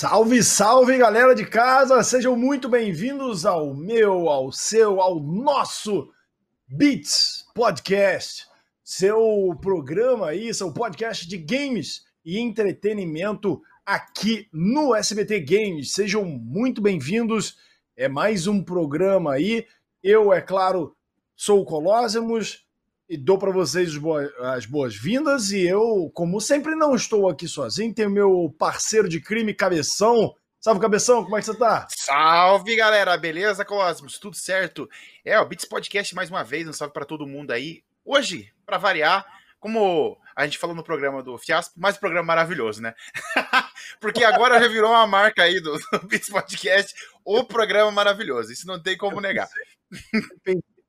Salve, salve, galera de casa! Sejam muito bem-vindos ao meu, ao seu, ao nosso Beats Podcast, seu programa aí, seu podcast de games e entretenimento aqui no SBT Games. Sejam muito bem-vindos. É mais um programa aí. Eu, é claro, sou o Colosemos e dou para vocês as boas-vindas. E eu, como sempre, não estou aqui sozinho. Tenho meu parceiro de crime, Cabeção. Salve, Cabeção, como é que você tá? Salve, galera, beleza, Cosmos? Tudo certo? É, o Beats Podcast mais uma vez, um salve para todo mundo aí. Hoje, para variar, como a gente falou no programa do Fiasco, mais um programa maravilhoso, né? Porque agora já virou uma marca aí do, do Beats Podcast, o programa maravilhoso. Isso não tem como negar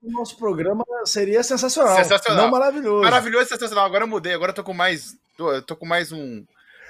o nosso programa seria sensacional. Sensacional. Não maravilhoso. Maravilhoso e sensacional. Agora eu mudei, agora eu tô com mais. Tô, tô com mais um,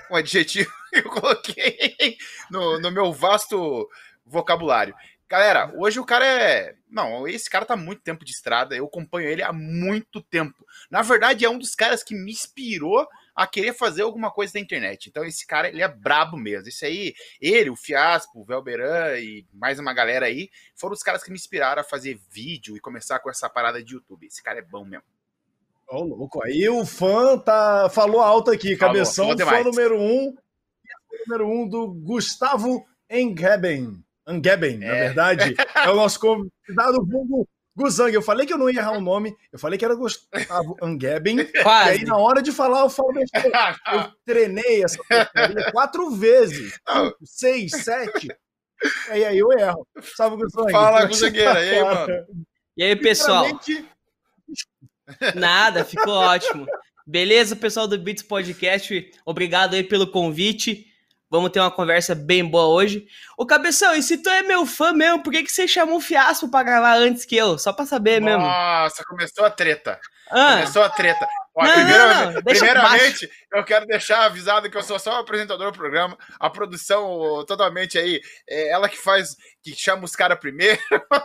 um adjetivo que eu coloquei no, no meu vasto vocabulário. Galera, hoje o cara é. Não, esse cara tá muito tempo de estrada, eu acompanho ele há muito tempo. Na verdade, é um dos caras que me inspirou a querer fazer alguma coisa na internet. Então esse cara, ele é brabo mesmo. Isso aí, ele, o Fiaspo, o Velberan e mais uma galera aí, foram os caras que me inspiraram a fazer vídeo e começar com essa parada de YouTube. Esse cara é bom mesmo. Ô, oh, louco, aí o fã tá, falou alto aqui, falou, cabeção, falou fã número um, número um do Gustavo Engeben. Angeben, é. na verdade, é o nosso convidado vulgo Guzang, eu falei que eu não ia errar o nome, eu falei que era Gustavo Angeben, Quase. e aí na hora de falar eu falo besteira. Eu treinei essa quatro vezes, cinco, seis, sete, e aí eu erro. Salve, Guzang. Fala, Guzangueira, tá, e aí, mano? E aí, pessoal? Nada, ficou ótimo. Beleza, pessoal do Beats Podcast? Obrigado aí pelo convite. Vamos ter uma conversa bem boa hoje. Ô, Cabeção, e se tu é meu fã mesmo, por que, que você chamou o Fiasco pra gravar antes que eu? Só pra saber Nossa, mesmo. Nossa, começou a treta. Ah. Começou a treta. Ó, não, primeira, não, não. primeiramente, eu quero deixar avisado que eu sou só o apresentador do programa. A produção, totalmente aí, é ela que faz, que chama os caras primeiro.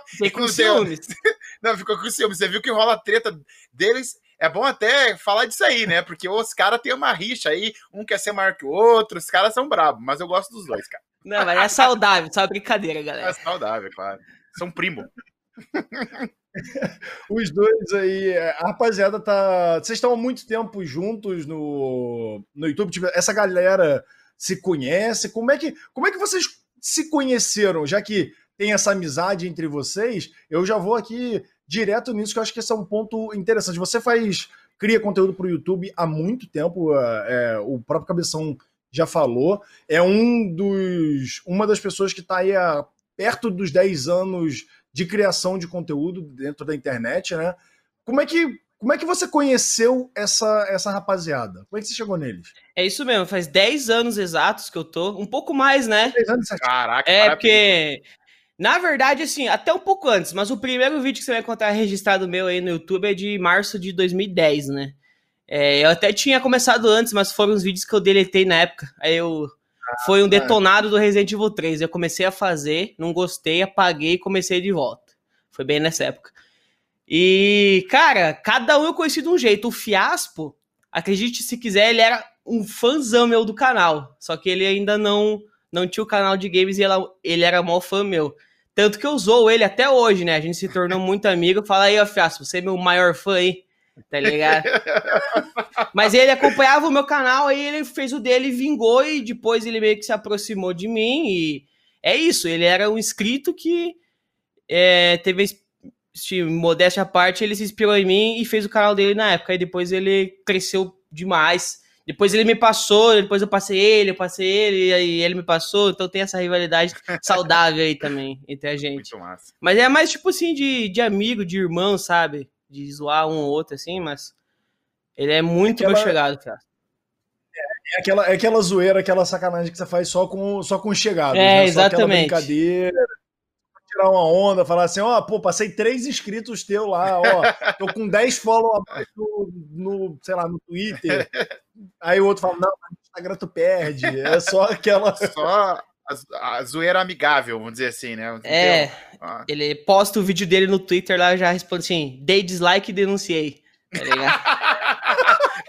Fiquei com ciúmes. Não, ficou com ciúmes. Você viu que rola a treta deles é bom até falar disso aí, né? Porque os caras têm uma rixa aí, um quer ser maior que o outro, os caras são bravos, mas eu gosto dos dois, cara. Não, mas é saudável, só brincadeira, galera. É saudável, claro. São primo. Os dois aí, é, a rapaziada tá. Vocês estão há muito tempo juntos no, no YouTube. Tipo, essa galera se conhece. Como é que, como é que vocês se conheceram? Já que tem essa amizade entre vocês, eu já vou aqui direto nisso, que eu acho que esse é um ponto interessante. Você faz, cria conteúdo para o YouTube há muito tempo, é, é, o próprio Cabeção já falou, é um dos, uma das pessoas que está aí a, perto dos 10 anos de criação de conteúdo dentro da internet, né? Como é que como é que você conheceu essa, essa rapaziada? Como é que você chegou neles? É isso mesmo, faz 10 anos exatos que eu tô. Um pouco mais, né? 10 anos, Caraca, É, porque na verdade, assim, até um pouco antes, mas o primeiro vídeo que você vai encontrar registrado meu aí no YouTube é de março de 2010, né? É, eu até tinha começado antes, mas foram os vídeos que eu deletei na época. Aí eu. Ah, foi um detonado do Resident Evil 3. Eu comecei a fazer, não gostei, apaguei e comecei de volta. Foi bem nessa época. E, cara, cada um eu conheci de um jeito. O Fiaspo, acredite se quiser, ele era um fãzão meu do canal. Só que ele ainda não não tinha o canal de games e ela, ele era mó fã meu. Tanto que eu usou ele até hoje, né? A gente se tornou muito amigo. Fala aí, ó, Fiasco, você é meu maior fã aí, tá ligado? Mas ele acompanhava o meu canal, aí ele fez o dele, vingou e depois ele meio que se aproximou de mim. E é isso, ele era um inscrito que é, teve modéstia à parte, ele se inspirou em mim e fez o canal dele na época. E depois ele cresceu demais. Depois ele me passou, depois eu passei ele, eu passei ele, e aí ele me passou, então tem essa rivalidade saudável aí também entre a gente. Muito massa. Mas é mais tipo assim, de, de amigo, de irmão, sabe? De zoar um ou outro, assim, mas ele é muito aquela... meu chegado, cara. É, é, aquela, é aquela zoeira, aquela sacanagem que você faz só com, só com chegados. É, né? exatamente. Só brincadeira tirar uma onda, falar assim, ó, oh, pô, passei três inscritos teu lá, ó, tô com 10 followers no, no, sei lá, no Twitter. Aí o outro fala, não, no Instagram tu perde. É só aquela. Só a, a zoeira amigável, vamos dizer assim, né? É. Ah. Ele posta o vídeo dele no Twitter lá já responde assim: dei dislike e denunciei. Tá ligado?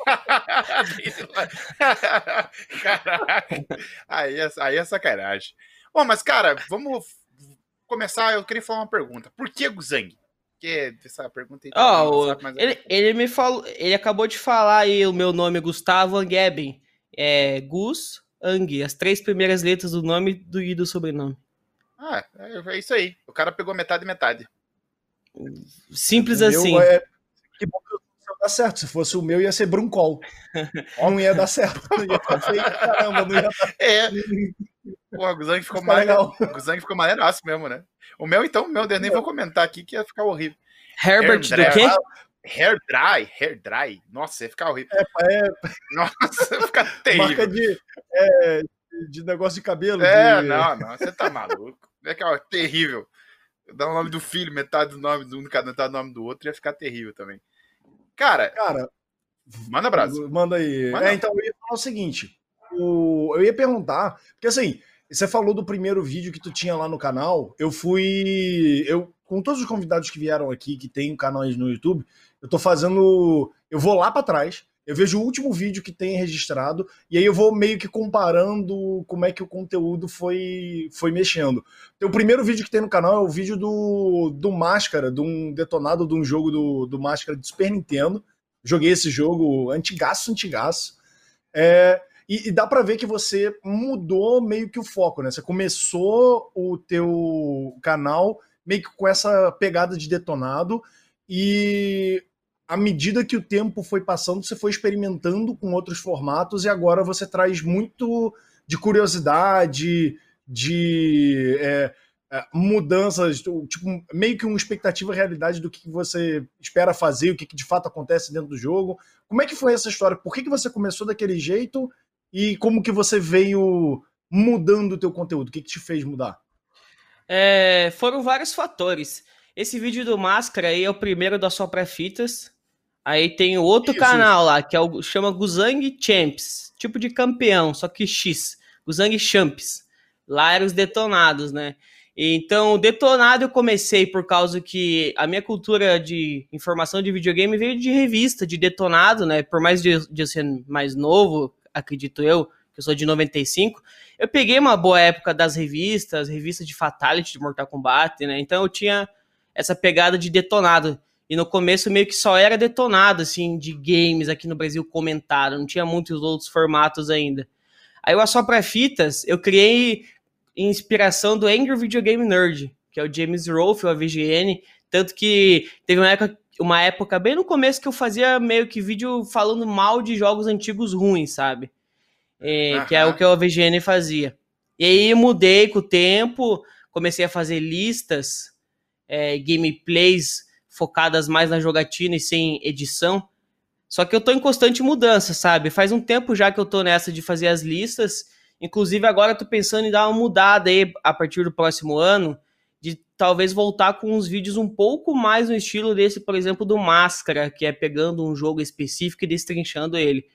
Caraca. Aí é, aí é sacanagem. Bom, mas, cara, vamos começar. Eu queria falar uma pergunta. Por que Guzang? Porque essa pergunta aí. Oh, ele, ele me falou. Ele acabou de falar aí o meu nome, Gustavo Angeben. É Gus Ang, as três primeiras letras do nome do, e do sobrenome. Ah, é, é isso aí. O cara pegou metade e metade. Simples assim. É... Que bom que dar certo. Se fosse o meu, ia ser Bruncol. não ia dar certo. Ia feio, caramba, não ia dar... É. Pô, o Guzang ficou, mais... o ficou maneiraço mesmo, né? O meu, então, o meu, eu nem vou comentar aqui que ia ficar horrível. Herbert do quê? Hair dry, hair dry. Nossa, ia ficar horrível. É, é... Nossa, ia ficar terrível. Marca de, é, de negócio de cabelo. É, de... não, não, você tá maluco. É que, ó, terrível. Dar o nome do filho, metade do nome do um, metade do nome do outro, ia ficar terrível também. Cara, cara, manda abraço. Manda aí. Manda. É, então eu ia falar o seguinte, o, eu ia perguntar, porque assim, você falou do primeiro vídeo que tu tinha lá no canal, eu fui, eu com todos os convidados que vieram aqui, que tem canais no YouTube, eu tô fazendo, eu vou lá para trás, eu vejo o último vídeo que tem registrado e aí eu vou meio que comparando como é que o conteúdo foi, foi mexendo. O primeiro vídeo que tem no canal é o vídeo do, do Máscara, de um detonado de um jogo do, do Máscara de Super Nintendo. Joguei esse jogo antigaço, antigaço. É, e, e dá para ver que você mudou meio que o foco, né? Você começou o teu canal meio que com essa pegada de detonado e à medida que o tempo foi passando, você foi experimentando com outros formatos e agora você traz muito de curiosidade, de é, é, mudanças, tipo, meio que uma expectativa realidade do que você espera fazer, o que, de fato acontece dentro do jogo. Como é que foi essa história? Por que, que você começou daquele jeito e como que você veio mudando o teu conteúdo? O que, que te fez mudar? É, foram vários fatores. Esse vídeo do Máscara aí é o primeiro da Sopra Fitas. Aí tem outro isso, canal lá, que é o chama Guzang Champs, tipo de campeão, só que X, Guzang Champs. Lá eram os detonados, né? Então, o detonado eu comecei por causa que a minha cultura de informação de videogame veio de revista, de detonado, né? Por mais de, de eu ser mais novo, acredito eu, que eu sou de 95, eu peguei uma boa época das revistas, revistas de Fatality, de Mortal Kombat, né? Então eu tinha essa pegada de detonado. E no começo meio que só era detonado, assim, de games aqui no Brasil comentado, não tinha muitos outros formatos ainda. Aí o Assopra Fitas, eu criei inspiração do Angry Video Game Nerd, que é o James Rolfe, o AVGN, tanto que teve uma época, uma época bem no começo que eu fazia meio que vídeo falando mal de jogos antigos ruins, sabe? É, que é o que o AVGN fazia. E aí mudei com o tempo, comecei a fazer listas, é, gameplays focadas mais na jogatina e sem edição. Só que eu tô em constante mudança, sabe? Faz um tempo já que eu tô nessa de fazer as listas. Inclusive, agora eu tô pensando em dar uma mudada aí a partir do próximo ano, de talvez voltar com uns vídeos um pouco mais no estilo desse, por exemplo, do Máscara, que é pegando um jogo específico e destrinchando ele.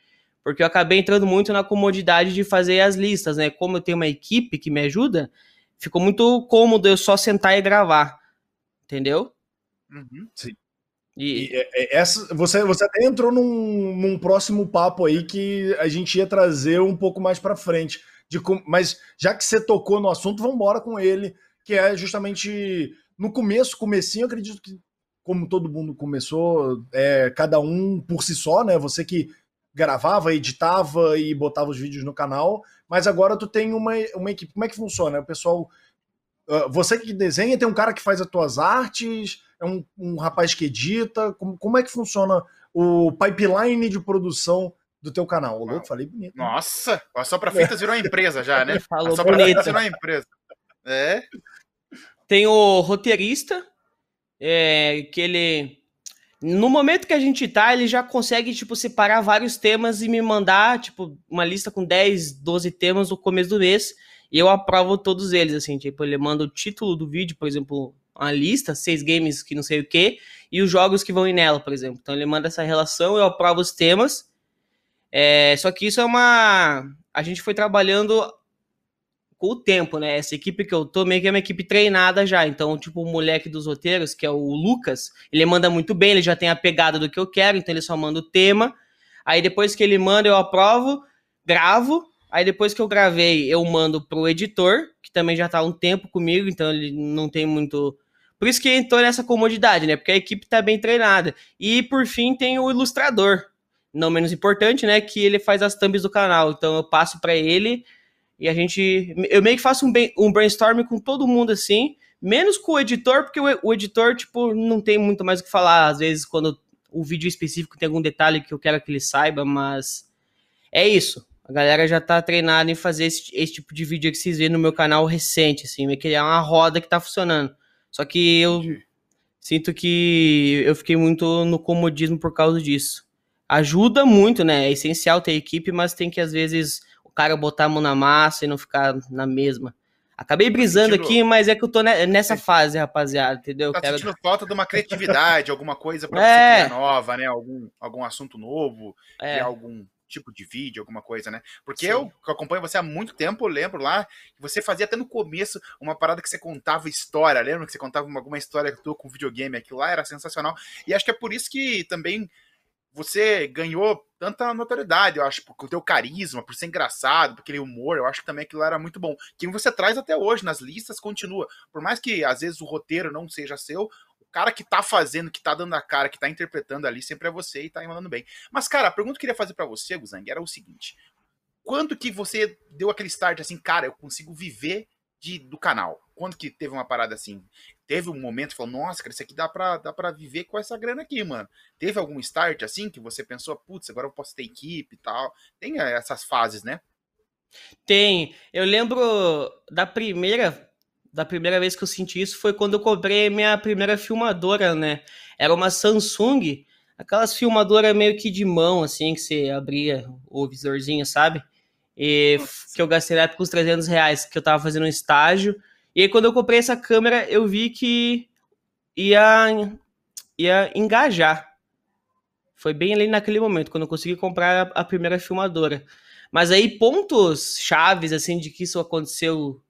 Porque eu acabei entrando muito na comodidade de fazer as listas, né? Como eu tenho uma equipe que me ajuda, ficou muito cômodo eu só sentar e gravar. Entendeu? Uhum. Sim. E, e, é, é, essa, você, você até entrou num, num, próximo papo aí que a gente ia trazer um pouco mais para frente. De mas já que você tocou no assunto, vamos embora com ele, que é justamente no começo, comecinho, acredito que como todo mundo começou, é, cada um por si só, né? Você que gravava, editava e botava os vídeos no canal, mas agora tu tem uma, uma equipe. Como é que funciona? O pessoal. Uh, você que desenha, tem um cara que faz as tuas artes, é um, um rapaz que edita? Como, como é que funciona o pipeline de produção do teu canal? O louco, falei bonito. Né? Nossa, a Só Pra Fitas virou uma empresa já, né? Falou Só bonito. Pra virou uma empresa. É. Tem o roteirista, é, que ele... No momento que a gente tá, ele já consegue, tipo, separar vários temas e me mandar, tipo, uma lista com 10, 12 temas no começo do mês. E eu aprovo todos eles, assim, tipo, ele manda o título do vídeo, por exemplo, uma lista, seis games que não sei o que, e os jogos que vão ir nela, por exemplo. Então ele manda essa relação, eu aprovo os temas. É, só que isso é uma. A gente foi trabalhando com o tempo, né? Essa equipe que eu tô meio que é uma equipe treinada já. Então, tipo, o moleque dos roteiros, que é o Lucas, ele manda muito bem, ele já tem a pegada do que eu quero, então ele só manda o tema. Aí depois que ele manda, eu aprovo, gravo. Aí depois que eu gravei, eu mando pro editor, que também já tá há um tempo comigo, então ele não tem muito. Por isso que entrou nessa comodidade, né? Porque a equipe tá bem treinada. E por fim tem o ilustrador, não menos importante, né? Que ele faz as thumbs do canal. Então eu passo para ele e a gente. Eu meio que faço um, um brainstorm com todo mundo assim, menos com o editor, porque o, o, editor, tipo, não tem muito mais o que falar. Às vezes, quando o vídeo específico tem algum detalhe que eu quero que ele saiba, mas é isso. A galera já tá treinada em fazer esse, esse tipo de vídeo que vocês vêem no meu canal recente, assim, meio que é uma roda que tá funcionando. Só que eu sinto que eu fiquei muito no comodismo por causa disso. Ajuda muito, né? É essencial ter equipe, mas tem que às vezes cara botar a mão na massa e não ficar na mesma. Acabei tá brisando aqui, mas é que eu tô nessa fase, rapaziada, entendeu? Tá Quero... sentindo falta de uma criatividade, alguma coisa pra é. você criar nova, né? Algum, algum assunto novo, é. algum tipo de vídeo, alguma coisa, né? Porque Sim. eu, que acompanho você há muito tempo, eu lembro lá que você fazia até no começo uma parada que você contava história, lembra que você contava alguma história tua com videogame, aquilo lá era sensacional. E acho que é por isso que também você ganhou tanta notoriedade, eu acho, por teu carisma, por ser engraçado, por aquele humor, eu acho que também aquilo era muito bom. Que você traz até hoje nas listas continua. Por mais que às vezes o roteiro não seja seu, o cara que tá fazendo, que tá dando a cara, que tá interpretando ali sempre é você e tá mandando bem. Mas cara, a pergunta que eu queria fazer para você, Guzang, era o seguinte: quando que você deu aquele start assim, cara, eu consigo viver de, do canal? Quando que teve uma parada assim? Teve um momento que falou, nossa, cara, isso aqui dá pra, dá pra viver com essa grana aqui, mano. Teve algum start assim que você pensou, putz, agora eu posso ter equipe e tal? Tem eh, essas fases, né? Tem. Eu lembro da primeira da primeira vez que eu senti isso foi quando eu comprei minha primeira filmadora, né? Era uma Samsung, aquelas filmadoras meio que de mão, assim, que você abria o visorzinho, sabe? E que eu gastei na época uns 300 reais, que eu tava fazendo um estágio. E aí, quando eu comprei essa câmera, eu vi que ia, ia engajar. Foi bem ali naquele momento, quando eu consegui comprar a, a primeira filmadora. Mas aí, pontos chaves, assim, de que isso aconteceu.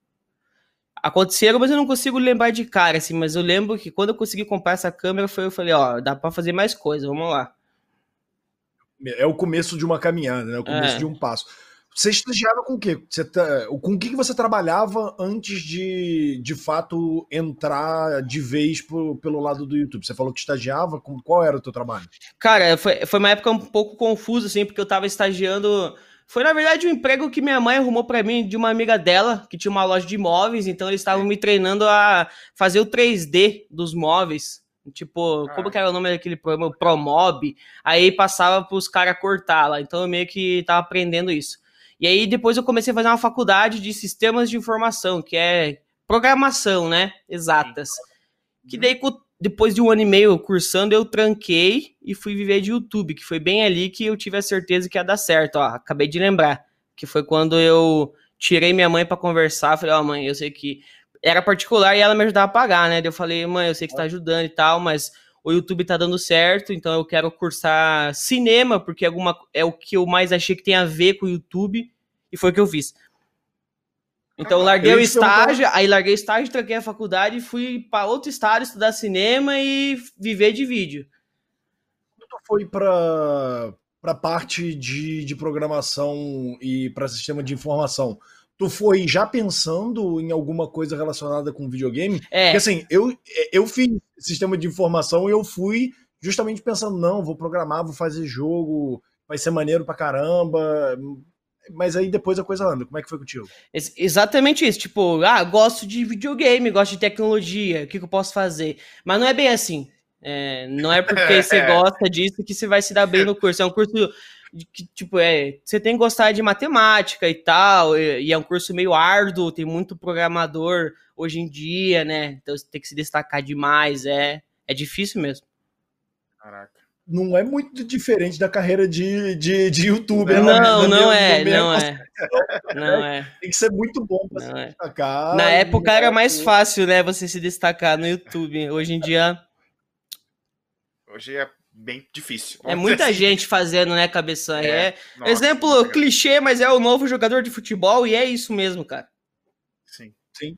Aconteceram, mas eu não consigo lembrar de cara, assim. Mas eu lembro que quando eu consegui comprar essa câmera, foi, eu falei, ó, dá pra fazer mais coisa, vamos lá. É o começo de uma caminhada, né? É o começo é. de um passo. Você estagiava com o quê? Você tá, com o que você trabalhava antes de, de fato, entrar de vez pro, pelo lado do YouTube? Você falou que estagiava, com, qual era o teu trabalho? Cara, foi, foi uma época um pouco confusa, assim, porque eu tava estagiando... Foi, na verdade, um emprego que minha mãe arrumou para mim de uma amiga dela, que tinha uma loja de imóveis, então eles estavam me treinando a fazer o 3D dos móveis. Tipo, como que era o nome daquele programa? Promob. Aí passava pros caras cortar lá. Então eu meio que tava aprendendo isso. E aí depois eu comecei a fazer uma faculdade de sistemas de informação, que é programação, né? Exatas. Que daí, depois de um ano e meio cursando, eu tranquei e fui viver de YouTube, que foi bem ali que eu tive a certeza que ia dar certo. Ó, acabei de lembrar, que foi quando eu tirei minha mãe para conversar. Falei, ó, oh, mãe, eu sei que era particular e ela me ajudava a pagar, né? Daí eu falei, mãe, eu sei que você tá ajudando e tal, mas o YouTube tá dando certo, então eu quero cursar cinema, porque alguma, é o que eu mais achei que tem a ver com o YouTube e foi o que eu fiz. Então eu larguei eu o estágio, aí larguei o estágio, tranquei a faculdade, fui para outro estado estudar cinema e viver de vídeo. Tu foi para para parte de, de programação e para sistema de informação, tu foi já pensando em alguma coisa relacionada com videogame? É. Porque assim, eu, eu fiz sistema de informação e eu fui justamente pensando, não, vou programar, vou fazer jogo, vai ser maneiro pra caramba mas aí depois a coisa anda. Como é que foi contigo? Ex exatamente isso. Tipo, ah, gosto de videogame, gosto de tecnologia, o que, que eu posso fazer? Mas não é bem assim. É, não é porque você gosta disso que você vai se dar bem no curso. É um curso que, tipo, é, você tem que gostar de matemática e tal, e, e é um curso meio árduo, tem muito programador hoje em dia, né? Então você tem que se destacar demais, é, é difícil mesmo. Caraca não é muito diferente da carreira de, de, de youtuber. Não, não, é, não é. Não é. Tem que ser muito bom para se é. destacar. Na época era mais fácil, né, você se destacar no YouTube. Hoje em dia. Hoje é bem difícil. É muita assim. gente fazendo, né, cabeção? É, é. Nossa, exemplo clichê, mas é o novo jogador de futebol e é isso mesmo, cara. Sim. Sim.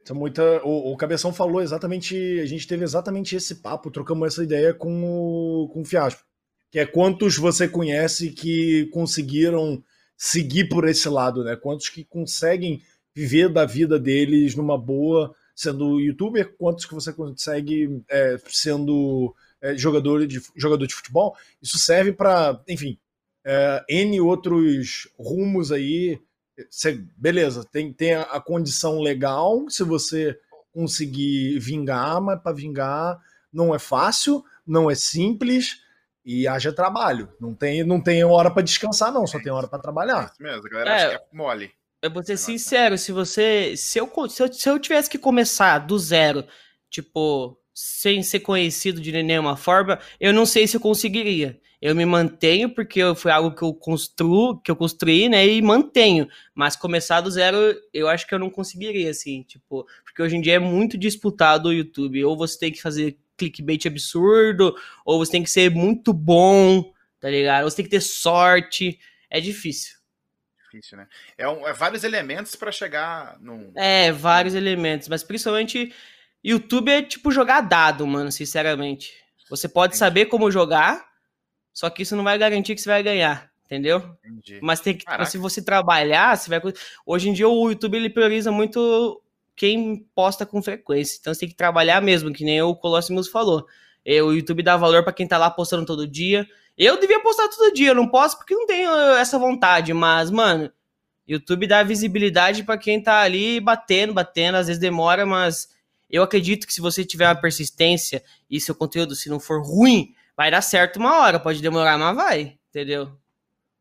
Então, muita, o, o, Cabeção falou exatamente, a gente teve exatamente esse papo, trocamos essa ideia com o, com o Fiasco. que é quantos você conhece que conseguiram seguir por esse lado, né? Quantos que conseguem viver da vida deles numa boa, sendo youtuber, quantos que você consegue é, sendo é, jogador, de, jogador de futebol. Isso serve para, enfim, é, N outros rumos aí. Você, beleza, tem, tem a, a condição legal se você conseguir vingar, mas para vingar não é fácil, não é simples e haja trabalho. Não tem, não tem hora para descansar, não, só tem hora para trabalhar. É isso mesmo, a galera é, acha que é mole. Eu vou ser sincero, se você. Se eu, se, eu, se eu tivesse que começar do zero, tipo, sem ser conhecido de nenhuma forma, eu não sei se eu conseguiria. Eu me mantenho porque foi algo que eu construo, que eu construí, né, e mantenho. Mas começar do zero, eu acho que eu não conseguiria, assim, tipo, porque hoje em dia é muito disputado o YouTube. Ou você tem que fazer clickbait absurdo, ou você tem que ser muito bom, tá ligado? Ou você tem que ter sorte. É difícil difícil, né? É, um, é vários elementos para chegar num. É, vários elementos, mas principalmente YouTube é tipo jogar dado, mano, sinceramente. Você pode Entendi. saber como jogar, só que isso não vai garantir que você vai ganhar, entendeu? Entendi. Mas tem que, se você trabalhar, você vai. Hoje em dia o YouTube ele prioriza muito quem posta com frequência. Então você tem que trabalhar mesmo, que nem o Colossimos falou. O YouTube dá valor para quem tá lá postando todo dia. Eu devia postar todo dia, eu não posso porque não tenho essa vontade, mas, mano, YouTube dá visibilidade para quem tá ali batendo, batendo, às vezes demora, mas eu acredito que se você tiver uma persistência e seu conteúdo, se não for ruim, vai dar certo uma hora, pode demorar, mas vai, entendeu?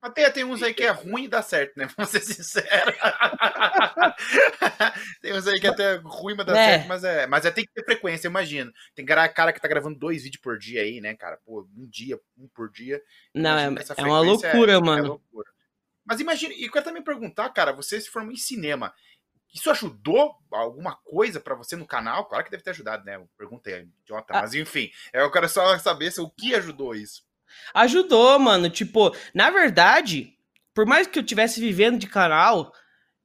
Até tem uns aí que é ruim e dá certo, né? Vamos ser sinceros. tem uns aí que é até ruim, mas dá é. certo, mas é. Mas é, tem que ter frequência, imagina. Tem cara que tá gravando dois vídeos por dia aí, né, cara? Pô, um dia, um por dia. Não, é, é uma loucura, é, mano. É loucura. Mas imagina, e eu quero também perguntar, cara, você se formou em cinema. Isso ajudou alguma coisa para você no canal? Claro que deve ter ajudado, né? Pergunta aí, idiota. Ah. Mas enfim, eu quero só saber se, o que ajudou isso. Ajudou, mano. Tipo, na verdade, por mais que eu tivesse vivendo de canal,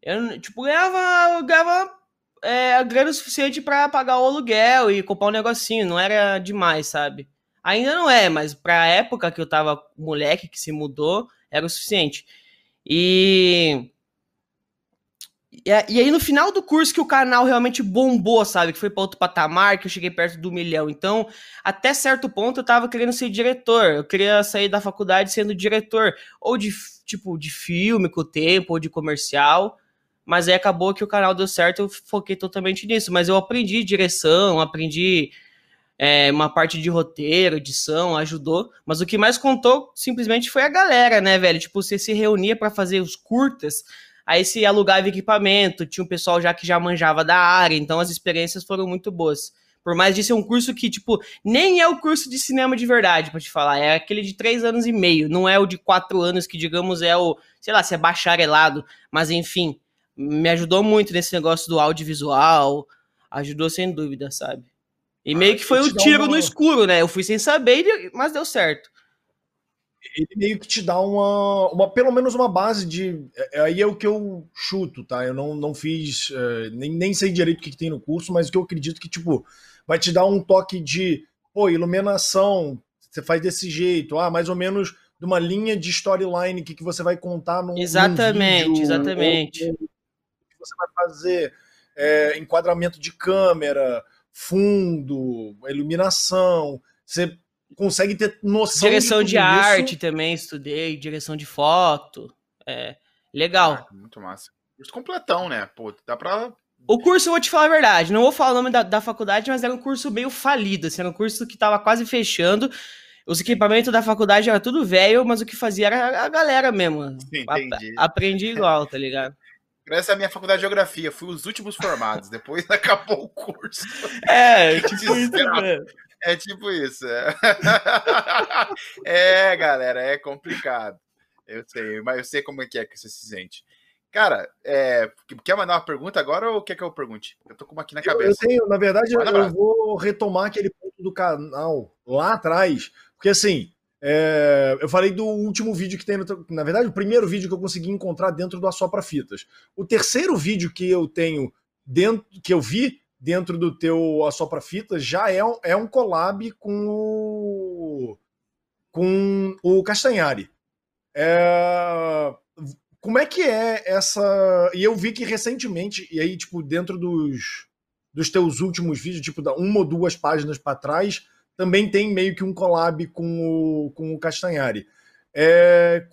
eu, tipo, ganhava, ganhava é, grana suficiente para pagar o aluguel e comprar um negocinho. Não era demais, sabe? Ainda não é, mas pra época que eu tava moleque, que se mudou, era o suficiente. E e, aí, no final do curso, que o canal realmente bombou, sabe? Que foi para outro patamar, que eu cheguei perto do milhão. Então, até certo ponto, eu tava querendo ser diretor. Eu queria sair da faculdade sendo diretor. Ou de, tipo, de filme com o tempo, ou de comercial. Mas aí acabou que o canal deu certo, eu foquei totalmente nisso. Mas eu aprendi direção, aprendi é, uma parte de roteiro, edição, ajudou. Mas o que mais contou simplesmente foi a galera, né, velho? Tipo, você se reunia para fazer os curtas Aí se alugava equipamento, tinha um pessoal já que já manjava da área, então as experiências foram muito boas. Por mais de ser um curso que, tipo, nem é o curso de cinema de verdade, pra te falar. É aquele de três anos e meio. Não é o de quatro anos, que, digamos, é o, sei lá, se é bacharelado. Mas, enfim, me ajudou muito nesse negócio do audiovisual. Ajudou sem dúvida, sabe? E ah, meio que foi o um tiro no escuro, né? Eu fui sem saber, mas deu certo ele meio que te dá uma, uma pelo menos uma base de. É, aí é o que eu chuto, tá? Eu não, não fiz, é, nem, nem sei direito o que, que, tem no curso, mas o que eu acredito que, tipo, vai te dar um toque de, pô, iluminação, você faz desse jeito, ah, mais ou menos de uma linha de storyline que, que você vai contar no. Exatamente, vídeo, exatamente. O que você vai fazer, é, enquadramento de câmera, fundo, iluminação. Você consegue ter noção direção de, de arte também estudei direção de foto é legal. Ah, muito massa. Curso completão né? Pô dá para o curso eu vou te falar a verdade não vou falar o nome da, da faculdade mas era um curso meio falido assim, era um curso que tava quase fechando. Os equipamentos da faculdade era tudo velho mas o que fazia era a galera mesmo. Entendi. A, aprendi igual tá ligado? Essa é a minha faculdade de geografia, fui os últimos formados, depois acabou o curso. É, tipo isso. É tipo isso. É. é, galera, é complicado. Eu sei, mas eu sei como é que é que você se sente. Cara, é, quer mandar uma pergunta agora ou quer que eu pergunte? Eu tô com uma aqui na cabeça. Eu, tenho, na verdade, eu, eu, vou retomar aquele ponto do canal lá atrás, porque assim, é, eu falei do último vídeo que tem, no, na verdade, o primeiro vídeo que eu consegui encontrar dentro do Assopra Fitas. O terceiro vídeo que eu tenho dentro, que eu vi dentro do teu Assopra Fitas já é um, é um collab com o, com o Castanhari. É... Como é que é essa. E eu vi que recentemente, e aí, tipo, dentro dos, dos teus últimos vídeos, tipo, da uma ou duas páginas para trás, também tem meio que um collab com o, com o Castanhari. É...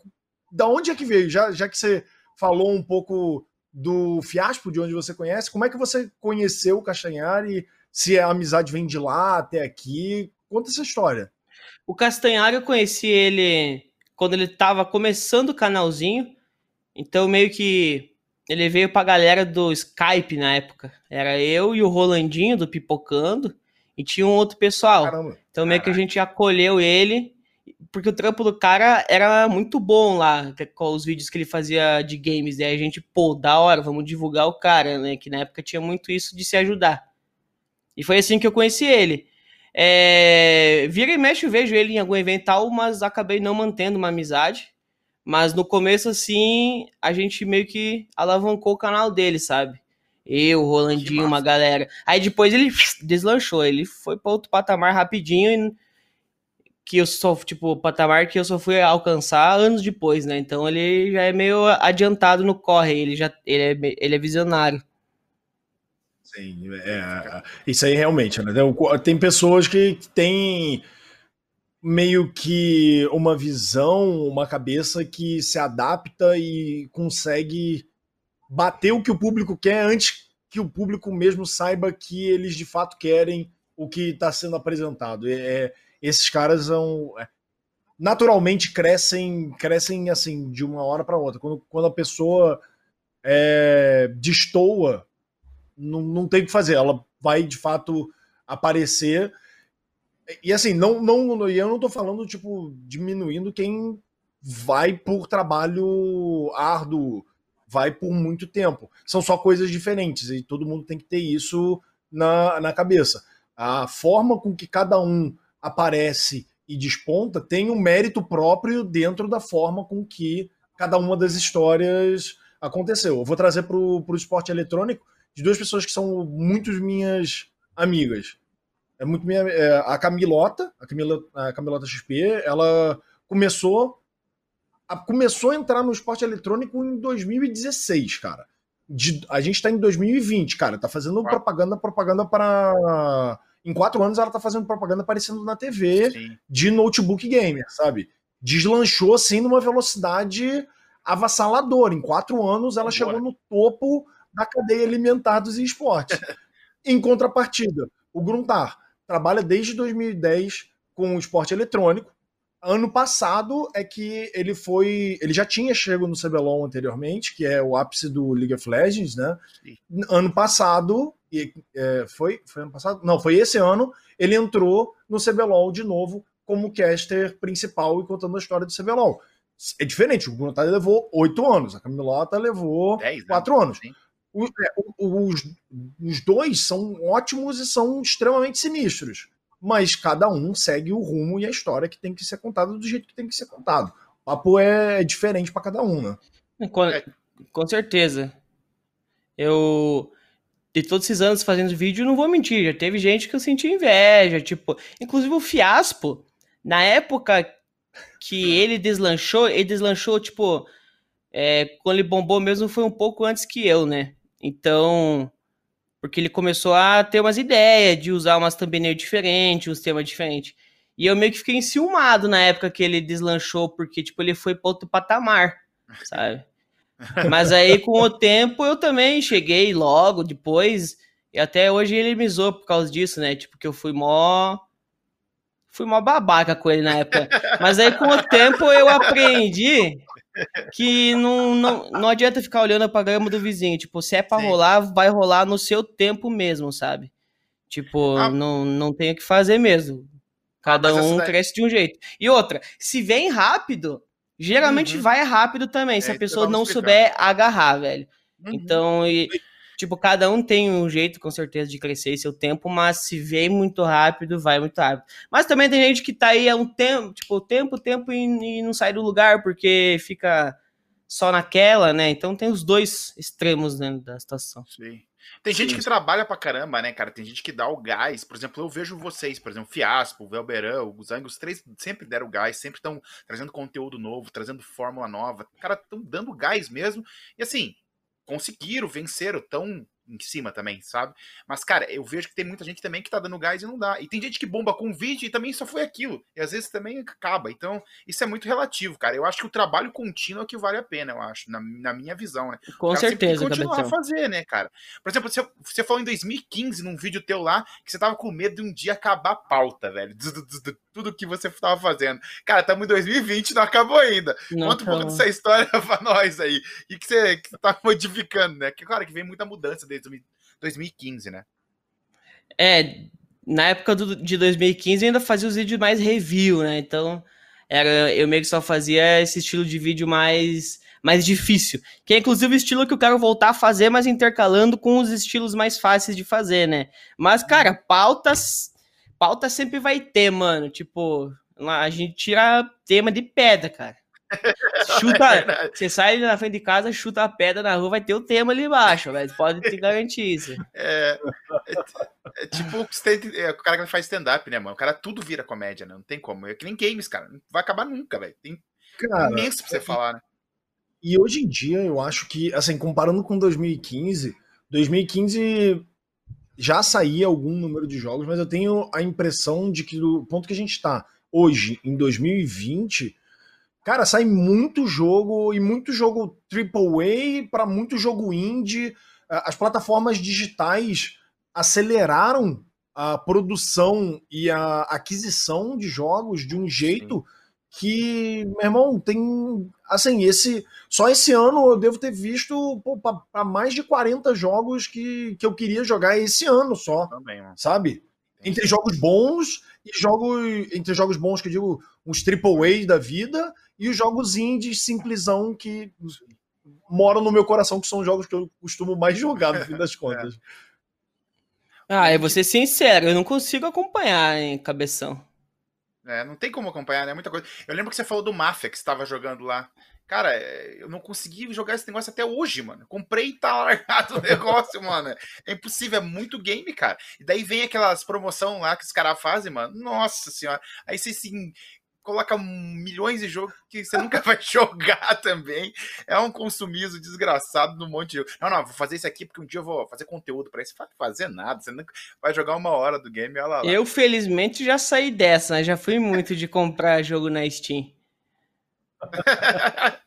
Da onde é que veio? Já, já que você falou um pouco do Fiaspo, de onde você conhece, como é que você conheceu o Castanhari? Se a amizade vem de lá até aqui? Conta essa história. O Castanhari, eu conheci ele quando ele estava começando o canalzinho. Então, meio que ele veio pra galera do Skype na época. Era eu e o Rolandinho do Pipocando. E tinha um outro pessoal. Caramba. Então, meio que a gente acolheu ele. Porque o trampo do cara era muito bom lá, com os vídeos que ele fazia de games. E aí a gente, pô, da hora, vamos divulgar o cara, né? Que na época tinha muito isso de se ajudar. E foi assim que eu conheci ele. É, vira e mexe, eu vejo ele em algum evento tal, mas acabei não mantendo uma amizade. Mas no começo, assim, a gente meio que alavancou o canal dele, sabe? Eu, o Rolandinho, uma galera. Aí depois ele deslanchou, ele foi para outro patamar rapidinho e que eu só, tipo, patamar que eu só fui alcançar anos depois, né? Então ele já é meio adiantado no corre, ele já ele é, ele é visionário. Sim, é, é, isso aí realmente, né? Tem pessoas que têm meio que uma visão, uma cabeça que se adapta e consegue bater o que o público quer antes que o público mesmo saiba que eles de fato querem o que está sendo apresentado. É, esses caras são é, naturalmente crescem, crescem assim de uma hora para outra. Quando, quando a pessoa é, destoa não, não tem o que fazer, ela vai de fato aparecer. E assim, não, não, eu não tô falando, tipo, diminuindo quem vai por trabalho árduo, vai por muito tempo. São só coisas diferentes e todo mundo tem que ter isso na, na cabeça. A forma com que cada um aparece e desponta tem um mérito próprio dentro da forma com que cada uma das histórias aconteceu. Eu vou trazer para o esporte eletrônico de duas pessoas que são muito minhas amigas. É muito minha. É, a Camilota, a, Camila, a Camilota XP, ela começou. A, começou a entrar no esporte eletrônico em 2016, cara. De, a gente tá em 2020, cara. Tá fazendo propaganda, propaganda para. Em quatro anos ela tá fazendo propaganda aparecendo na TV Sim. de notebook gamer, sabe? Deslanchou assim numa velocidade avassaladora. Em quatro anos ela chegou no topo da cadeia alimentar dos esportes. em contrapartida, o Gruntar trabalha desde 2010 com o esporte eletrônico. Ano passado é que ele foi. Ele já tinha chego no CBLOL anteriormente, que é o ápice do League of Legends, né? Sim. Ano passado, e, é, foi, foi ano passado? Não, foi esse ano, ele entrou no CBLOL de novo como caster principal e contando a história do CBLOL. É diferente, o Gruntar levou oito anos, a Camilota levou quatro anos. anos. É, os, os dois são ótimos e são extremamente sinistros. Mas cada um segue o rumo e a história que tem que ser contada do jeito que tem que ser contado. O papo é diferente para cada um, né? Com, com certeza. Eu de todos esses anos fazendo vídeo, não vou mentir, já teve gente que eu senti inveja, tipo, inclusive o Fiaspo, na época que ele deslanchou, ele deslanchou, tipo, é, quando ele bombou mesmo foi um pouco antes que eu, né? Então, porque ele começou a ter umas ideias de usar umas thumbnails diferentes, uns temas diferentes. E eu meio que fiquei enciumado na época que ele deslanchou, porque, tipo, ele foi para outro patamar, sabe? Mas aí, com o tempo, eu também cheguei logo depois, e até hoje ele me zoou por causa disso, né? Tipo, que eu fui mó. Fui mó babaca com ele na época. Mas aí, com o tempo, eu aprendi que não, não, não adianta ficar olhando pra grama do vizinho. Tipo, se é pra Sim. rolar, vai rolar no seu tempo mesmo, sabe? Tipo, ah. não, não tem o que fazer mesmo. Cada ah, um cresce de um jeito. E outra, se vem rápido, geralmente uhum. vai rápido também, se é, a pessoa não souber agarrar, velho. Uhum. Então, e, Tipo, cada um tem um jeito, com certeza, de crescer seu tempo, mas se vem muito rápido, vai muito rápido. Mas também tem gente que tá aí há um tempo, tipo, tempo, tempo e, e não sai do lugar porque fica só naquela, né? Então tem os dois extremos dentro da situação. Sim. Tem gente que trabalha pra caramba, né, cara? Tem gente que dá o gás. Por exemplo, eu vejo vocês, por exemplo, Fiaspo, o Velberan, o Zang, os três sempre deram gás, sempre estão trazendo conteúdo novo, trazendo fórmula nova. Cara, estão dando gás mesmo. E assim, conseguiram, venceram, tão em cima também, sabe? Mas, cara, eu vejo que tem muita gente também que tá dando gás e não dá. E tem gente que bomba com vídeo e também só foi aquilo. E às vezes também acaba. Então, isso é muito relativo, cara. Eu acho que o trabalho contínuo é que vale a pena, eu acho, na, na minha visão, né? Com certeza, tem que continuar a fazer, né, cara? Por exemplo, você, você falou em 2015, num vídeo teu lá, que você tava com medo de um dia acabar a pauta, velho. Tudo que você tava fazendo. Cara, estamos em 2020 não acabou ainda. Não, Conta um pouco dessa história pra nós aí. E que você, que você tá modificando, né? Que, claro, que vem muita mudança desde 2015, né? É, na época do, de 2015 eu ainda fazia os vídeos mais review, né? Então, era, eu meio que só fazia esse estilo de vídeo mais mais difícil. Que é inclusive o estilo que eu quero voltar a fazer, mas intercalando com os estilos mais fáceis de fazer, né? Mas, cara, pautas. Pauta sempre vai ter, mano. Tipo, a gente tira tema de pedra, cara. Chuta, é você sai na frente de casa, chuta a pedra na rua, vai ter o tema ali embaixo, velho. Pode te garantir isso. É, é, é tipo é, o cara que faz stand-up, né, mano? O cara tudo vira comédia, né? Não tem como. É que nem games, cara. Não vai acabar nunca, velho. Tem cara, imenso pra você falar, né? E hoje em dia, eu acho que, assim, comparando com 2015, 2015 já saía algum número de jogos, mas eu tenho a impressão de que do ponto que a gente tá hoje, em 2020 Cara, sai muito jogo e muito jogo AAA para muito jogo indie. As plataformas digitais aceleraram a produção e a aquisição de jogos de um jeito que, meu irmão, tem. Assim, esse. Só esse ano eu devo ter visto para mais de 40 jogos que, que eu queria jogar esse ano só. Também, mano. Sabe? Entre jogos bons e jogos. Entre jogos bons que eu digo, uns AAA da vida e os jogos indies simplesão que moram no meu coração, que são jogos que eu costumo mais jogar, no fim das contas. Ah, eu vou ser sincero, eu não consigo acompanhar, em cabeção. É, não tem como acompanhar, né? Muita coisa. Eu lembro que você falou do Mafia que estava jogando lá. Cara, eu não consegui jogar esse negócio até hoje, mano. Comprei e tá largado o negócio, mano. É impossível, é muito game, cara. E daí vem aquelas promoção lá que os caras fazem, mano. Nossa senhora. Aí você assim, coloca milhões de jogos que você nunca vai jogar também. É um consumismo desgraçado no monte de jogo. Não, não, vou fazer isso aqui porque um dia eu vou fazer conteúdo para isso. Vai fazer nada, você nunca vai jogar uma hora do game, olha lá. Eu, felizmente, já saí dessa, né? Já fui muito de comprar jogo na Steam.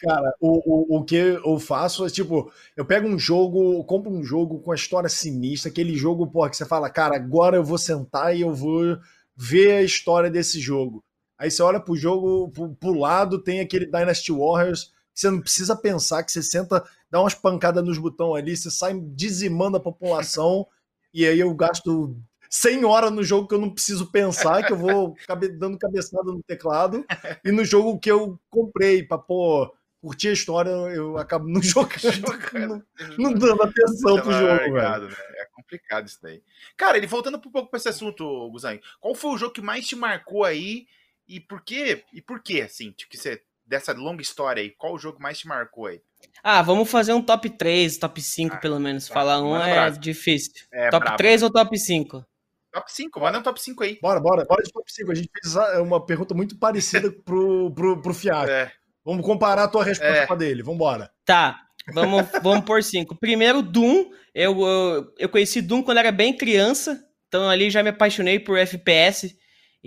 Cara, o, o, o que eu faço é tipo, eu pego um jogo, compro um jogo com a história sinistra, aquele jogo, porra, que você fala, cara, agora eu vou sentar e eu vou ver a história desse jogo. Aí você olha pro jogo, pro, pro lado, tem aquele Dynasty Warriors, que você não precisa pensar, que você senta, dá umas pancadas nos botões ali, você sai dizimando a população, e aí eu gasto 100 horas no jogo que eu não preciso pensar, que eu vou cabe, dando cabeçada no teclado, e no jogo que eu comprei pra, pô, curtir a história, eu acabo não jogando, não, não dando atenção pro jogo, velho. Né? É complicado isso daí. Cara, ele voltando um pouco pra esse assunto, Guzan, qual foi o jogo que mais te marcou aí e por quê? E por quê, assim, tipo, que você, dessa longa história aí, qual o jogo mais te marcou aí? Ah, vamos fazer um top 3, top 5 ah, pelo menos. Tá. Falar um é bravo. difícil. É, top bravo. 3 ou top 5? Top 5, manda um top 5 aí. Bora, bora, bora de top 5. A gente fez uma pergunta muito parecida pro, pro, pro Fiat. É. Vamos comparar a tua resposta é. com a dele. Vambora. Tá, vamos, vamos por 5. Primeiro, Doom. Eu, eu, eu conheci Doom quando era bem criança. Então ali já me apaixonei por FPS.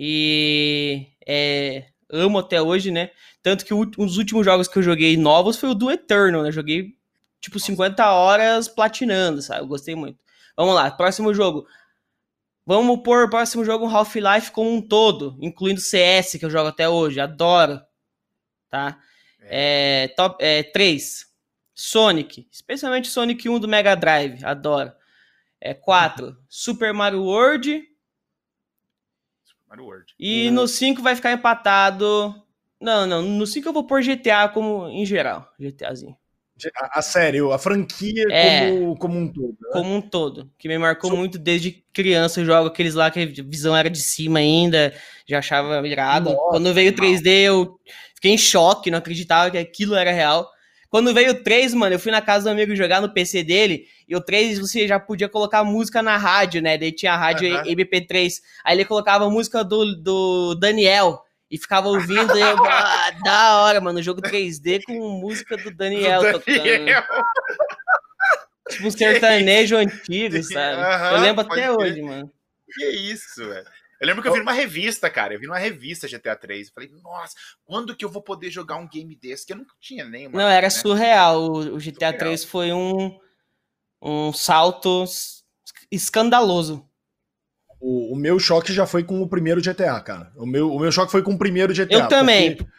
E é, amo até hoje, né? Tanto que um dos últimos jogos que eu joguei novos foi o do Eternal, né? Joguei tipo 50 horas platinando, sabe? Eu gostei muito. Vamos lá, próximo jogo. Vamos pôr o próximo jogo Half-Life como um todo, incluindo CS, que eu jogo até hoje, adoro. Tá? É. É, top, é, 3. Sonic, especialmente Sonic 1 do Mega Drive, adoro. É 4. Super Mario World. Mario World. E uhum. no 5 vai ficar empatado. Não, não. No 5 eu vou pôr GTA como em geral. GTAzinho. A, a sério, a franquia é, como, como um todo. Né? Como um todo. Que me marcou so... muito desde criança. Eu jogo aqueles lá que a visão era de cima ainda. Já achava irado. Nossa, Quando veio o 3D, eu fiquei em choque, não acreditava que aquilo era real. Quando veio o 3, mano, eu fui na casa do amigo jogar no PC dele, e o 3 você já podia colocar música na rádio, né? Daí tinha a rádio uhum. MP3. Aí ele colocava a música do, do Daniel e ficava ouvindo, e eu, ah, da hora, mano, jogo 3D com música do Daniel, do Daniel. tocando. tipo um sertanejo antigo, sabe? Uhum, eu lembro até hoje, mano. Que isso, velho. Eu lembro que eu vi numa revista, cara. Eu vi numa revista GTA 3. Eu falei, nossa, quando que eu vou poder jogar um game desse? Que eu nunca tinha nem. Não, era né? surreal. O, GTA surreal. 3 foi um, um salto escandaloso. O, o, meu choque já foi com o primeiro GTA, cara. O meu, o meu choque foi com o primeiro GTA. Eu também. Porque,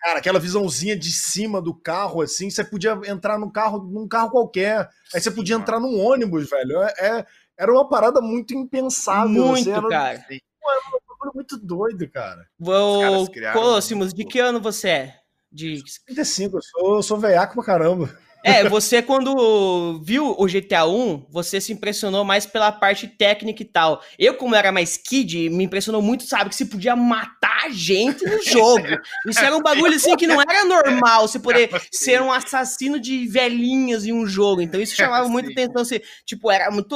cara, aquela visãozinha de cima do carro, assim, você podia entrar num carro, num carro qualquer. Aí você podia entrar num ônibus, velho. É, é era uma parada muito impensável. Muito, assim, era, cara. Era um bagulho muito doido, cara. Ô, Cosmos, de que ano você é? De 35, eu sou, eu sou veiaco pra caramba. É, você quando viu o GTA 1, você se impressionou mais pela parte técnica e tal. Eu, como era mais kid, me impressionou muito, sabe, que se podia matar gente no jogo. Isso era um bagulho assim que não era normal, você poder ser um assassino de velhinhas em um jogo. Então isso chamava muita atenção, assim, tipo, era muito,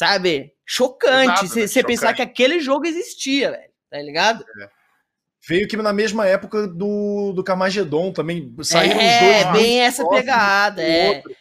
sabe, chocante você pensar que aquele jogo existia, velho. Tá ligado? É. Veio que na mesma época do, do Carmageddon também. Saíram é, os dois. É, bem essa pegada, é. Outro.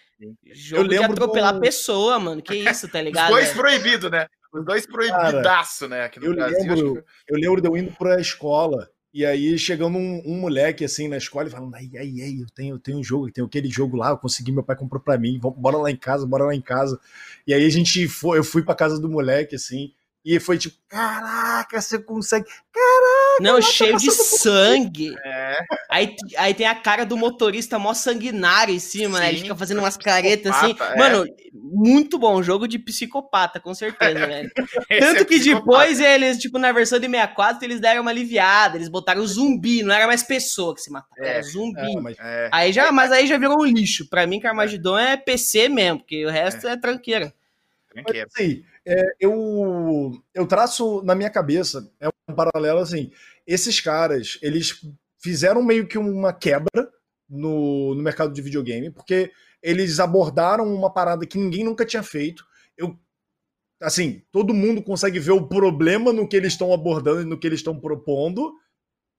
Jogo eu lembro de atropelar do... pessoa, mano. Que isso, tá ligado? Os dois é. proibidos, né? Os dois proibidaço, né? Aqui no eu Brasil. Lembro, que... Eu lembro de eu indo pra escola. E aí chegando um, um, moleque assim na escola e falando: ai, ai, ai, eu tenho, eu tenho um jogo, tenho aquele jogo lá, eu consegui, meu pai comprou pra mim, bora lá em casa, bora lá em casa. E aí a gente foi, eu fui pra casa do moleque, assim, e foi tipo, caraca, você consegue. Caraca! Não, cheio de sangue. É. Aí, aí tem a cara do motorista mó sanguinário em cima, Sim, né? Ele fica fazendo umas caretas assim. É. Mano, muito bom. Jogo de psicopata, com certeza, velho. Tanto é que depois eles, tipo, na versão de 64, eles deram uma aliviada. Eles botaram zumbi, não era mais pessoa que se matava, era é, zumbi. É, mas... Aí já, mas aí já virou um lixo. Pra mim, Carmageddon é PC mesmo, porque o resto é, tranqueira. Mas, assim, é, eu, eu traço na minha cabeça, é um paralelo assim, esses caras, eles fizeram meio que uma quebra no, no mercado de videogame, porque eles abordaram uma parada que ninguém nunca tinha feito. Eu, assim, todo mundo consegue ver o problema no que eles estão abordando e no que eles estão propondo,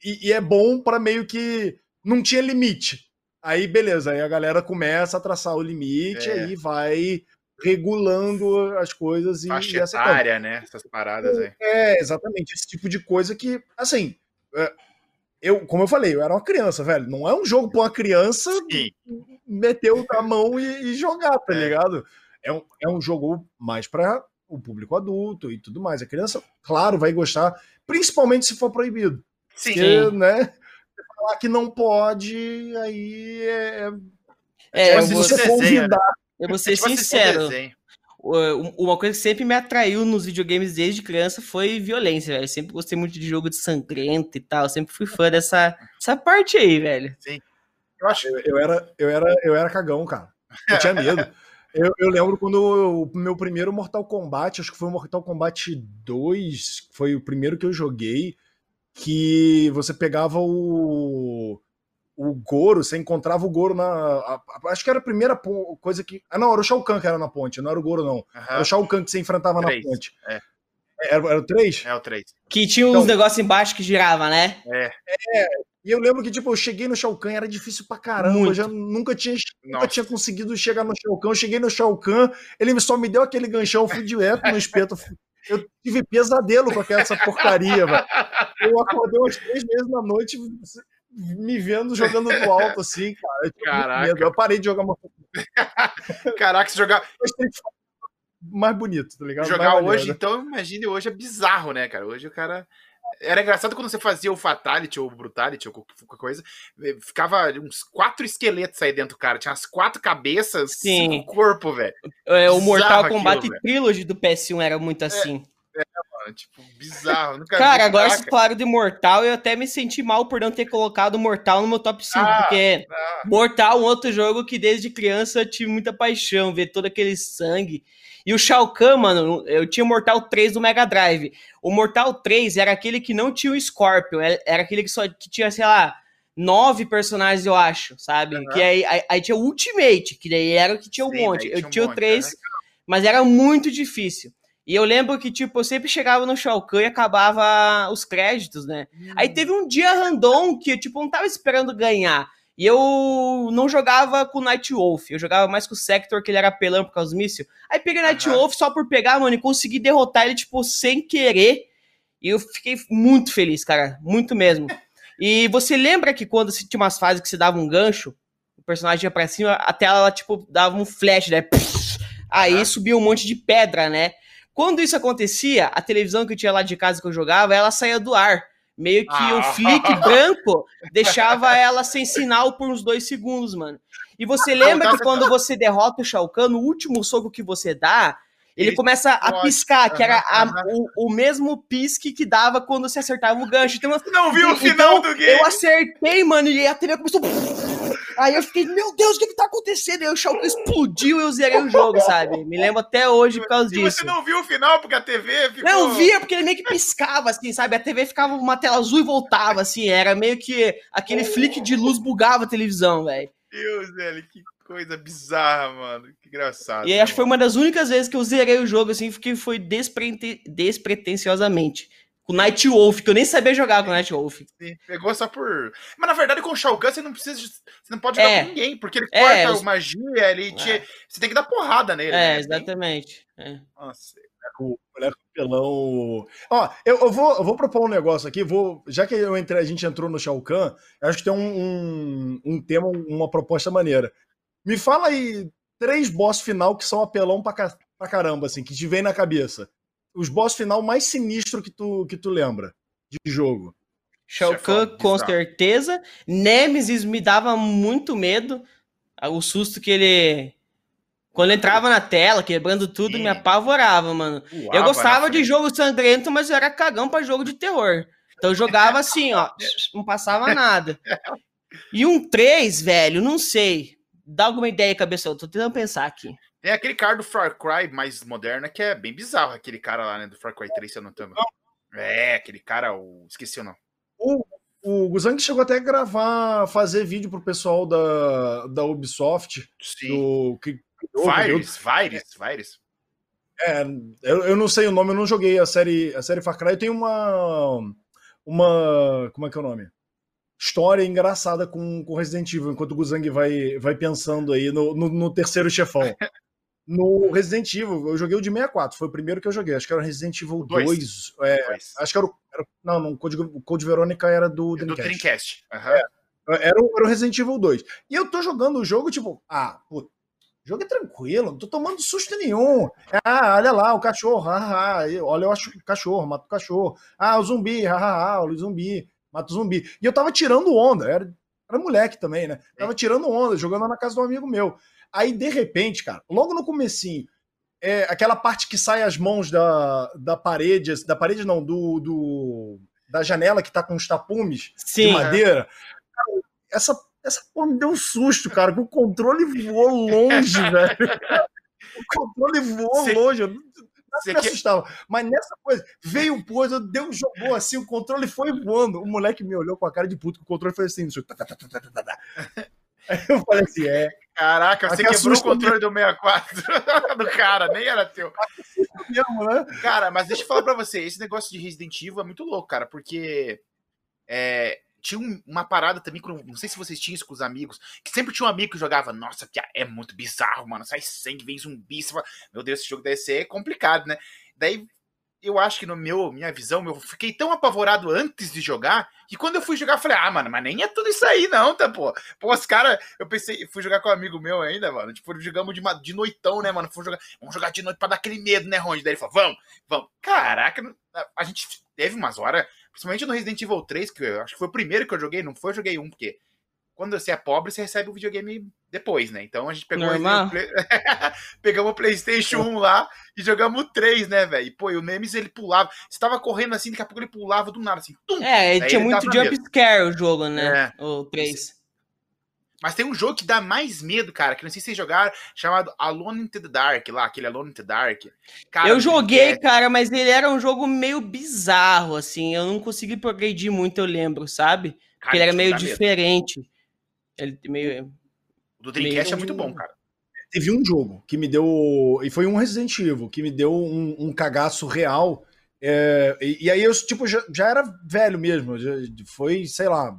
e, e é bom para meio que não tinha limite. Aí, beleza, aí a galera começa a traçar o limite, é. aí vai regulando as coisas e. Faixa e etária, né? Essas paradas aí. É, exatamente. Esse tipo de coisa que, assim. É, eu, como eu falei, eu era uma criança, velho. Não é um jogo pra uma criança Sim. meter a mão e, e jogar, tá é. ligado? É um, é um jogo mais para o público adulto e tudo mais. A criança, claro, vai gostar, principalmente se for proibido. Sim. Porque, né? Falar que não pode, aí é. É, é você convidar eu vou ser é tipo sincero. Uma coisa que sempre me atraiu nos videogames desde criança foi violência, velho. Eu sempre gostei muito de jogo de sangrento e tal. Eu sempre fui fã dessa, dessa parte aí, velho. Sim. Eu acho. Eu, eu, era, eu, era, eu era cagão, cara. Eu tinha medo. Eu, eu, lembro quando o meu primeiro Mortal Kombat, acho que foi o Mortal Kombat 2, foi o primeiro que eu joguei, que você pegava o o Goro, você encontrava o Goro na. A, a, acho que era a primeira coisa que. Ah, não, era o Shao Kahn que era na ponte, não era o Goro, não. Uhum. Era o Shao Kahn que você enfrentava na ponte. É. é. Era, era o 3? É o 3. Que tinha uns então, negócios embaixo que girava, né? É. É. E eu lembro que, tipo, eu cheguei no Shao Kahn, era difícil pra caramba. Muito. Eu já nunca tinha, nunca tinha conseguido chegar no Shao Kahn. Eu cheguei no Shao Kahn, ele só me deu aquele ganchão, eu fui direto no espeto. Eu tive pesadelo com essa porcaria, velho. Eu acordei umas três vezes na noite me vendo jogando do alto, assim, cara. Eu, Caraca. eu parei de jogar uma. Caraca, se jogar. Mais bonito, tá ligado? Jogar hoje, então, imagine hoje é bizarro, né, cara? Hoje o cara. Era engraçado quando você fazia o Fatality ou o Brutality ou qualquer coisa, ficava uns quatro esqueletos aí dentro cara. Tinha as quatro cabeças, Sim. cinco corpo, velho. É, o Mortal Kombat aquilo, Trilogy do PS1 era muito é, assim. É mano. Tipo, bizarro. Cara, agora se falaram de Mortal, eu até me senti mal por não ter colocado Mortal no meu top 5, ah, porque ah. Mortal é um outro jogo que desde criança eu tive muita paixão, ver todo aquele sangue. E o Shao Kahn, mano, eu tinha o Mortal 3 do Mega Drive. O Mortal 3 era aquele que não tinha o Scorpion, era aquele que só que tinha, sei lá, nove personagens, eu acho, sabe? Aham. Que aí, aí, aí tinha o Ultimate, que daí era o que tinha um Sim, monte. Eu tinha um tinha o monte, três, né? mas era muito difícil. E eu lembro que, tipo, eu sempre chegava no Shao Kahn e acabava os créditos, né? Aí teve um dia random que eu, tipo, não tava esperando ganhar. E eu não jogava com o Night Wolf, eu jogava mais com o Sector, que ele era apelão por causa do míssil. Aí peguei Night Aham. Wolf só por pegar, mano, e consegui derrotar ele, tipo, sem querer. E eu fiquei muito feliz, cara. Muito mesmo. E você lembra que quando tinha umas fases que você dava um gancho, o personagem ia pra cima, a tela, ela, tipo, dava um flash, né? Aí Aham. subia um monte de pedra, né? Quando isso acontecia, a televisão que eu tinha lá de casa que eu jogava, ela saía do ar. Meio que um Ah. flick branco deixava ela sem sinal por uns dois segundos, mano. E você lembra que quando você derrota o Shao Kahn, no último soco que você dá, ele começa a piscar, que era a- o, o mesmo pisque que dava quando você acertava o gancho. Então, Você não viu o então, final do game? eu acertei, mano, e a TV começou. Aí eu fiquei, meu Deus, o que que tá acontecendo? Aí o Shao Kahn explodiu e eu zerei o jogo, sabe? Me lembro até hoje por causa E disso. você não viu o final porque a TV ficou... Não, eu via porque ele meio que piscava, assim, sabe? A TV ficava uma tela azul e voltava, assim. Era meio que aquele flick de luz bugava a televisão, velho. Deus, velho, que coisa bizarra, mano. Que engraçado. E aí, acho que foi uma das únicas vezes que eu zerei o jogo, assim, porque foi desprete- despretensiosamente. Com Night Wolf, que eu nem sabia jogar com Night Wolf. Sim, Pegou só por. Mas na verdade, com o Shao Kahn, você não precisa. Você não pode jogar É. com ninguém, porque ele É, corta os- magia, ele te... Você tem que dar porrada nele. É, né? exatamente. É. Nossa. O boneco pelão. Ó, eu, eu vou, eu vou propor um negócio aqui. Vou, já que eu entrei, a gente entrou no Shao Kahn, eu acho que tem um, um, um tema, uma proposta maneira. Me fala aí três boss final que são apelão pra, pra caramba, assim, que te vem na cabeça. Os boss final mais sinistro que tu, que tu lembra de jogo. Shao Chefão, Kahn, com certeza. Nemesis me dava muito medo. O susto que ele. Quando ele entrava na tela, quebrando tudo, Sim. me apavorava, mano. Voava Eu gostava de jogo sangrento, mas eu era cagão pra jogo de terror. Então eu jogava assim, ó, não passava nada. E um 3, velho, não sei. Dá alguma ideia, cabeção? Tô tentando pensar aqui. Tem aquele cara do Far Cry mais moderno que é bem bizarro, aquele cara lá, né? Do Far Cry 3, se eu não tô. É, aquele cara, o. Esqueci o nome. O, o Guzang chegou até a gravar, fazer vídeo pro pessoal da, da Ubisoft. Sim. Do, que, Virus, Virus. É, eu, eu não sei o nome, eu não joguei a série, a série Far Cry. Tem uma. Uma. Como é que é o nome? História engraçada com, com Resident Evil, enquanto o Guzang vai, vai pensando aí no, no, no terceiro chefão. No Resident Evil, eu joguei o de 64, foi o primeiro que eu joguei. Acho que era Resident Evil Dois. 2. É, Dois. acho que era o. Era, não, não, o Code, o Code Verônica era do Do Dreamcast. Dreamcast. Aham. Era o, era o Resident Evil 2. E eu tô jogando o jogo, tipo, ah, pô, o jogo é tranquilo, não tô tomando susto nenhum. Ah, olha lá, o cachorro, ah, ah, olha eu acho o cachorro, mato o cachorro. Ah, o zumbi, ah, ah, ah, olha o zumbi, mato o zumbi. E eu tava tirando onda, era, era moleque também, né? Tava tirando onda, jogando na casa de um amigo meu. Aí, de repente, cara, logo no comecinho, é, aquela parte que sai as mãos da, da parede, da parede não, do, do da janela que tá com os tapumes de Sim. madeira. Cara, essa, essa porra me deu um susto, cara, que o controle voou longe, velho. O controle voou Cê- longe. Eu Você me quer- assustava. Mas nessa coisa, veio coisa, deu, jogou assim, o controle foi voando. O moleque me olhou com a cara de puto, que o controle foi assim. tá, tá, tá. Aí eu falei assim, é, Caraca, você Aqui quebrou o controle do 64 do cara, nem era teu. mesmo, né? Cara, mas deixa eu falar pra você, esse negócio de Resident Evil é muito louco, cara, porque é, tinha um- uma parada também, com, não sei se vocês tinham isso com os amigos, que sempre tinha um amigo que jogava, nossa, é muito bizarro, mano, sai sangue, vem zumbi, você fala, meu Deus, esse jogo deve ser complicado, né? Daí, eu acho que no meu, minha visão, eu fiquei tão apavorado antes de jogar, que quando eu fui jogar, eu falei, ah, mano, mas nem é tudo isso aí não, tá, pô? Pô, os caras, eu pensei, fui jogar com um amigo meu ainda, mano, tipo, jogamos de, de noitão, né, mano, fui jogar, vamos jogar de noite pra dar aquele medo, né, Ronde? Daí ele falou, vamos, vamos. Caraca, a gente teve umas horas, principalmente no Resident Evil 3, que eu acho que foi o primeiro que eu joguei, não foi eu joguei um, porque quando você é pobre, você recebe o videogame depois, né? Então a gente pegou o. Play- pegamos o PlayStation 1 lá e jogamos o 3, né, velho? E pô, e o Nemesis ele pulava, você tava correndo assim, daqui a pouco ele pulava do nada, assim, tum! É, ele tinha ele muito dava jump medo. scare o jogo, né? É. O 3. Mas tem um jogo que dá mais medo, cara, que não sei se vocês jogaram, chamado Alone in the Dark, lá, aquele Alone in the Dark. Cara, eu joguei, é... cara, mas ele era um jogo meio bizarro, assim, eu não consegui progredir muito, eu lembro, sabe? Porque ele era meio diferente. Medo. Ele meio... O do Dreamcast meio... é muito bom, cara. Teve um jogo que me deu, e foi um Resident Evil, que me deu um, um cagaço real, é, e, e, aí eu, tipo, já, já era velho mesmo, já, foi, sei lá,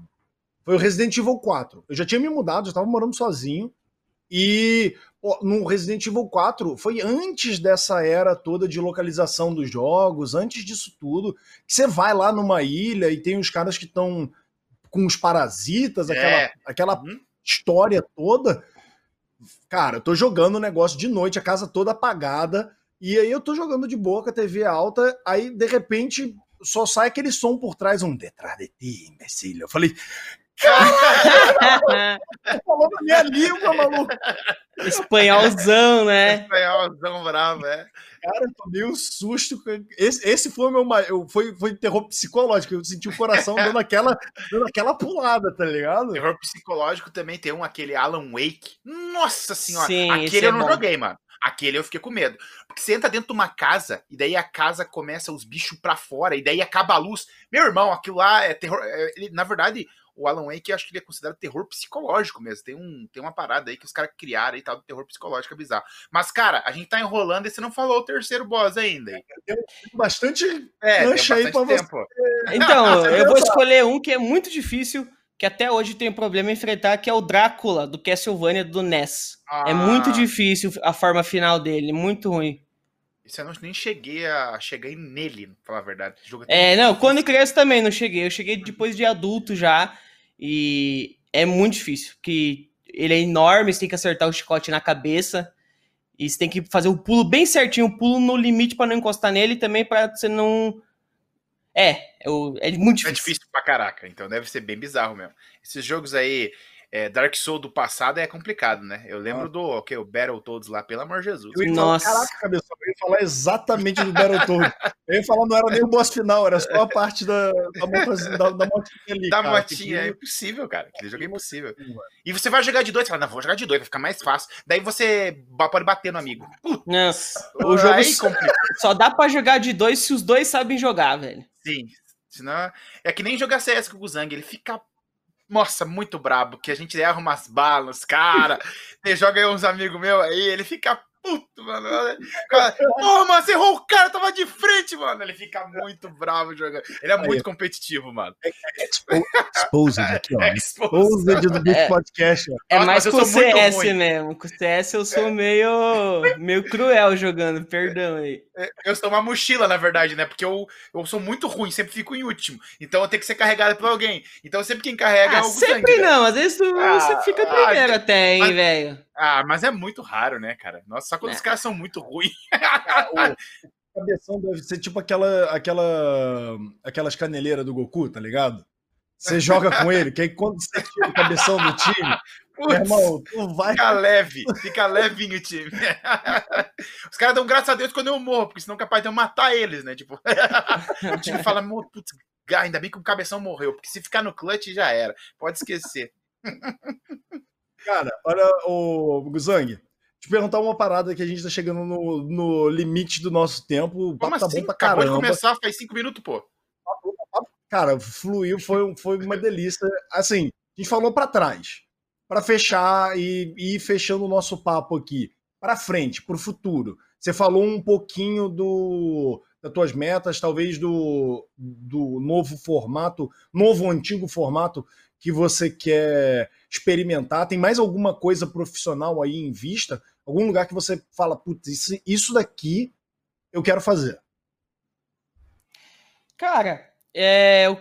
foi o Resident Evil 4. Eu já tinha me mudado, já tava morando sozinho. E pô, no Resident Evil 4 foi antes dessa era toda de localização dos jogos, antes disso tudo. Que você vai lá numa ilha e tem os caras que estão com os parasitas, é. aquela, aquela uhum. história toda. Cara, eu tô jogando o negócio de noite, a casa toda apagada. E aí eu tô jogando de boa com a TV alta, aí de repente só sai aquele som por trás, um detrás de ti, imbecil. Eu falei, Falou na minha língua, maluco. Espanholzão, né? Espanholzão bravo, é. Cara, eu tomei um susto. Esse, esse foi o meu foi, foi terror psicológico. Eu senti o coração dando aquela, dando aquela pulada, tá ligado? Terror psicológico também tem um, aquele Alan Wake. Nossa senhora, Sim, aquele eu é não bom. joguei, mano. Aquele eu fiquei com medo. Porque você entra dentro de uma casa e daí a casa começa os bichos pra fora e daí acaba a luz. Meu irmão, aquilo lá é terror. É, ele, na verdade, o Alan Wake, acho que ele é considerado terror psicológico mesmo. Tem, um, tem uma parada aí que os caras criaram e tal, do terror psicológico é bizarro. Mas, cara, a gente tá enrolando e você não falou o terceiro boss ainda. Tem bastante é, lancha aí pra tempo. você. Então, eu vou escolher um que é muito difícil, que até hoje tem problema em enfrentar, que é o Drácula, do Castlevania do NES. Ah. É muito difícil a forma final dele, muito ruim. Isso eu não, nem cheguei a chegar nele, pra falar a verdade. É, é não, quando criança também não cheguei. Eu cheguei depois de adulto já. E é muito difícil, porque ele é enorme, você tem que acertar o chicote na cabeça. E você tem que fazer o pulo bem certinho, o pulo no limite para não encostar nele também para você não. É, é, é muito difícil. É difícil pra caraca, então deve ser bem bizarro mesmo. Esses jogos aí, é, Dark Souls do passado é complicado, né? Eu lembro ah. do okay, o Battletoads lá, pelo amor de Jesus. Eu Nossa. Falar, caraca, cabeça, eu ia falar exatamente do Battletoads. eu ia falar, não era nem o boss final, era só a parte da, da, motinha, da, da motinha ali. Da cara, motinha, é impossível, cara. Aquele jogo é impossível. E você vai jogar de dois, você fala, não, vou jogar de dois, vai ficar mais fácil. Daí você pode bater no amigo. Nossa, o jogo aí, só dá pra jogar de dois se os dois sabem jogar, velho. Sim, Senão, é que nem jogar CS com o Zang, ele fica nossa, muito brabo, que a gente erra umas balas, cara. Você joga aí uns amigos meus aí, ele fica puto, mano. Pô, mano, você errou o cara, tava de frente, mano. Ele fica muito bravo jogando. Ele é muito competitivo, mano. É, é, exposed aqui, ó. Exposed do Beat Podcast. É mais com o CS mesmo. Com o CS eu sou meio, meio cruel jogando, perdão aí. Eu sou uma mochila, na verdade, né? Porque eu, eu sou muito ruim, sempre fico em último. Então eu tenho que ser carregado por alguém. Então sempre quem carrega ah, é o Sempre sangue, não, às vezes tu, ah, você fica primeiro ah, até, hein, velho. Ah, mas é muito raro, né, cara? Nossa, só quando é. os caras são muito ruins. o cabeção deve ser tipo aquela, aquela, aquelas caneleiras do Goku, tá ligado? Você joga com ele, que aí quando você tira o cabeção do time, Putz, irmão, tu vai. Fica leve, fica levinho o time. Os caras dão graças a Deus quando eu morro, porque senão é capaz de eu matar eles, né? Tipo, o time fala, putz, ainda bem que o cabeção morreu, porque se ficar no clutch já era. Pode esquecer. Cara, olha, o Guzang, te perguntar uma parada que a gente tá chegando no, no limite do nosso tempo. O papo Como tá assim? bom pra caramba. Acabou de começar, faz cinco minutos, pô. Cara, fluiu, foi, foi uma delícia. Assim, a gente falou para trás, para fechar e, e ir fechando o nosso papo aqui. Para frente, para o futuro. Você falou um pouquinho do das tuas metas, talvez do, do novo formato, novo antigo formato que você quer experimentar? Tem mais alguma coisa profissional aí em vista? Algum lugar que você fala, putz, isso, daqui eu quero fazer? Cara, é, eu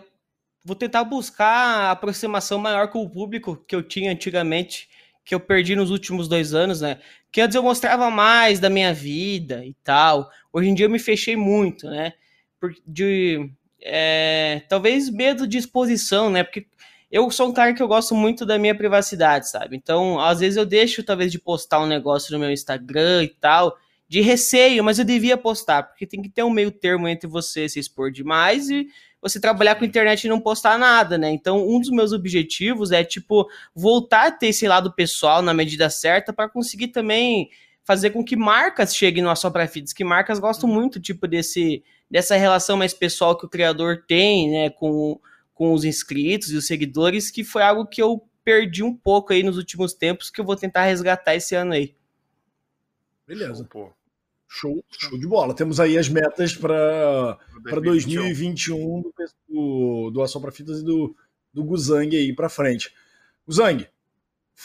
vou tentar buscar a aproximação maior com o público que eu tinha antigamente, que eu perdi nos últimos dois anos, né? Que antes eu mostrava mais da minha vida e tal. Hoje em dia eu me fechei muito, né? De, é, talvez medo de exposição, né? Porque eu sou um cara que eu gosto muito da minha privacidade, sabe? Então, às vezes eu deixo talvez de postar um negócio no meu Instagram e tal, de receio, mas eu devia postar, porque tem que ter um meio termo entre você se expor demais e você trabalhar com internet e não postar nada, né? Então, um dos meus objetivos é, tipo, voltar a ter esse lado pessoal na medida certa para conseguir também fazer com que marcas cheguem no Assopra Feeds, que marcas gostam uhum. muito, tipo, desse, dessa relação mais pessoal que o criador tem, né, com, com os inscritos e os seguidores, que foi algo que eu perdi um pouco aí nos últimos tempos, que eu vou tentar resgatar esse ano aí. Beleza. Pô. Show, show de bola. Temos aí as metas para 2021 do, do, do Assopra Fitas e do, do Guzang aí para frente. Guzang,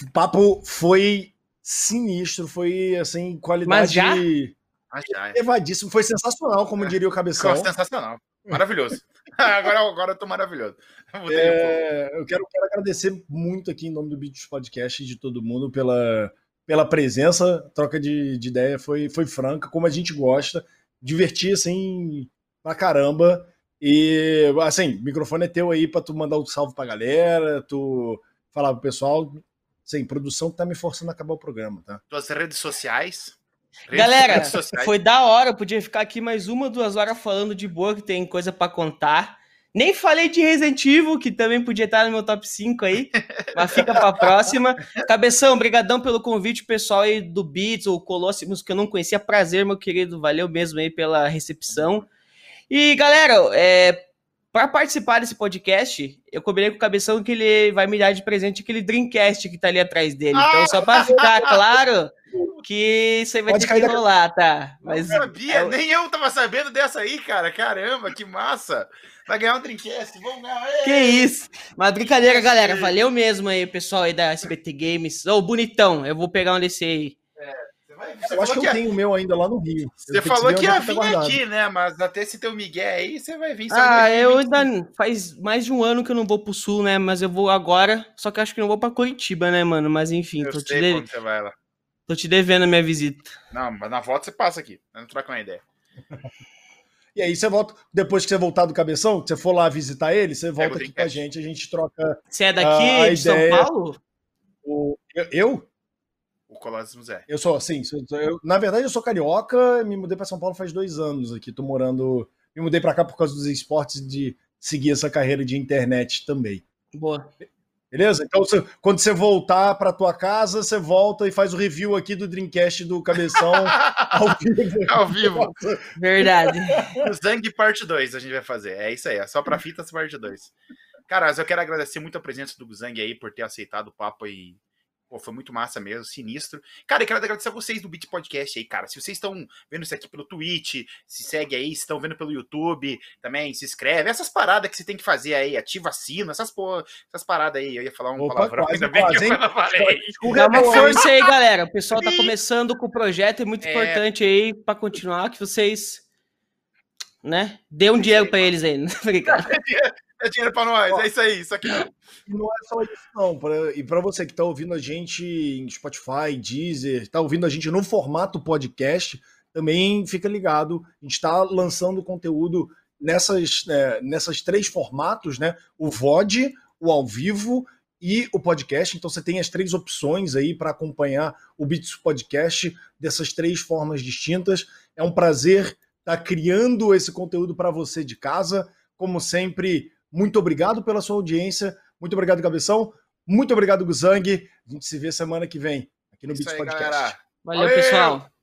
o papo foi sinistro, foi assim, qualidade. Mas já? Elevadíssimo, foi sensacional, como é. diria o Cabeção. Foi sensacional, maravilhoso. agora, agora eu tô maravilhoso. É, eu quero, quero agradecer muito aqui em nome do Beats Podcast de todo mundo pela, pela presença, troca de, de ideia foi, foi franca, como a gente gosta, divertir assim pra caramba. E assim, o microfone é teu aí pra tu mandar um salve pra galera, tu falar pro pessoal. Sim, produção tá me forçando a acabar o programa, tá? Tuas redes sociais. Galera, foi da hora, eu podia ficar aqui mais uma, duas horas falando de boa, que tem coisa para contar. Nem falei de Resident Evil, que também podia estar no meu top 5 aí, mas fica para próxima. Cabeção, brigadão pelo convite, pessoal aí do Beats ou Colossimos, que eu não conhecia. Prazer, meu querido, valeu mesmo aí pela recepção. E, galera, é, para participar desse podcast, eu combinei com o Cabeção que ele vai me dar de presente aquele Dreamcast que tá ali atrás dele. Então, só para ficar claro que isso aí vai Pode ter que rolar, tá? Mas, não sabia, é... nem eu tava sabendo dessa aí, cara. Caramba, que massa! Vai ganhar um Dreamcast, vamos ganhar! Que isso! Mas brincadeira, galera. Valeu mesmo aí, pessoal aí da SBT Games. Ô, oh, bonitão, eu vou pegar um desse aí. Você eu acho que, que eu tenho o meu ainda lá no Rio. Você falou que ia vir tá aqui, né? Mas até se teu Miguel aí, você vai vir. Ah, eu ainda faz mais de um ano que eu não vou pro sul, né? Mas eu vou agora. Só que acho que não vou pra Curitiba, né, mano? Mas enfim, eu tô te devendo. Tô te devendo a minha visita. Não, mas na volta você passa aqui. Não troca uma ideia. E aí você volta, depois que você voltar do cabeção, que você for lá visitar ele, você volta aqui com a gente, a gente troca. Você é daqui de São Paulo? O, eu? O Colossus é. Eu sou, sim. Eu, na verdade, eu sou carioca, me mudei para São Paulo faz dois anos aqui. Tô morando. Me mudei para cá por causa dos esportes e de seguir essa carreira de internet também. Boa. Beleza? Então, você, quando você voltar para tua casa, você volta e faz o review aqui do Dreamcast do Cabeção ao vivo. ao vivo. Verdade. Zang parte 2 a gente vai fazer. É isso aí, é só para fitas parte 2. Cara, eu quero agradecer muito a presença do Zang aí por ter aceitado o papo e Pô, foi muito massa mesmo, sinistro. Cara, eu quero agradecer a vocês do Beat Podcast aí, cara. Se vocês estão vendo isso aqui pelo Twitch, se segue aí, se estão vendo pelo YouTube, também se inscreve. Essas paradas que você tem que fazer aí, ativa sino, essas, essas paradas aí. Eu ia falar um Opa, palavrão, quase, ainda bem quase, que eu falei. Dá uma força aí, galera. O pessoal tá começando com o projeto, é muito é... importante aí para continuar, que vocês, né, dê um dinheiro para eles aí. Obrigado. É dinheiro para nós, Ó, é isso aí, isso aqui. E não é só isso, não. Pra, e para você que está ouvindo a gente em Spotify, Deezer, está ouvindo a gente no formato podcast, também fica ligado. A gente está lançando conteúdo nessas, é, nessas três formatos, né? O VOD, o ao vivo e o podcast. Então você tem as três opções aí para acompanhar o Bits Podcast dessas três formas distintas. É um prazer estar tá criando esse conteúdo para você de casa. Como sempre, muito obrigado pela sua audiência. Muito obrigado, Cabeção. Muito obrigado, Guzang. A gente se vê semana que vem aqui no Beats Podcast. Valeu, Valeu, pessoal.